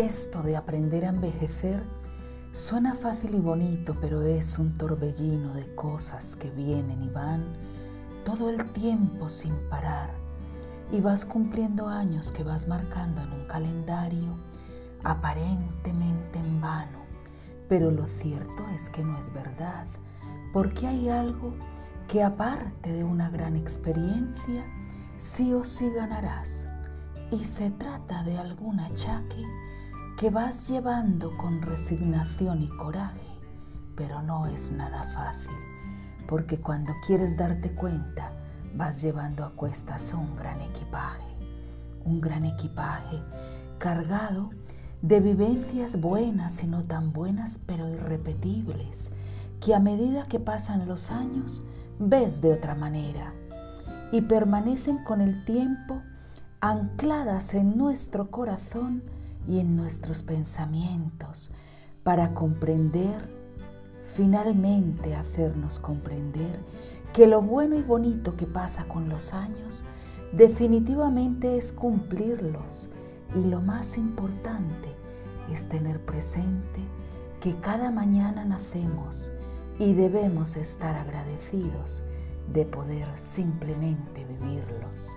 Esto de aprender a envejecer suena fácil y bonito, pero es un torbellino de cosas que vienen y van todo el tiempo sin parar. Y vas cumpliendo años que vas marcando en un calendario aparentemente en vano. Pero lo cierto es que no es verdad, porque hay algo que aparte de una gran experiencia, sí o sí ganarás. Y se trata de algún achaque que vas llevando con resignación y coraje, pero no es nada fácil, porque cuando quieres darte cuenta, vas llevando a cuestas un gran equipaje, un gran equipaje cargado de vivencias buenas y no tan buenas, pero irrepetibles, que a medida que pasan los años ves de otra manera y permanecen con el tiempo ancladas en nuestro corazón y en nuestros pensamientos para comprender, finalmente hacernos comprender que lo bueno y bonito que pasa con los años definitivamente es cumplirlos y lo más importante es tener presente que cada mañana nacemos y debemos estar agradecidos de poder simplemente vivirlos.